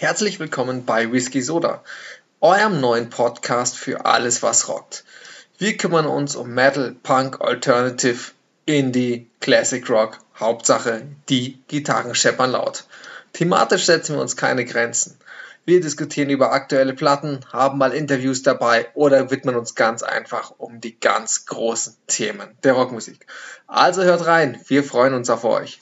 Herzlich willkommen bei Whisky Soda, eurem neuen Podcast für alles, was rockt. Wir kümmern uns um Metal, Punk, Alternative, Indie, Classic Rock, Hauptsache die Gitarren scheppern laut. Thematisch setzen wir uns keine Grenzen. Wir diskutieren über aktuelle Platten, haben mal Interviews dabei oder widmen uns ganz einfach um die ganz großen Themen der Rockmusik. Also hört rein, wir freuen uns auf euch.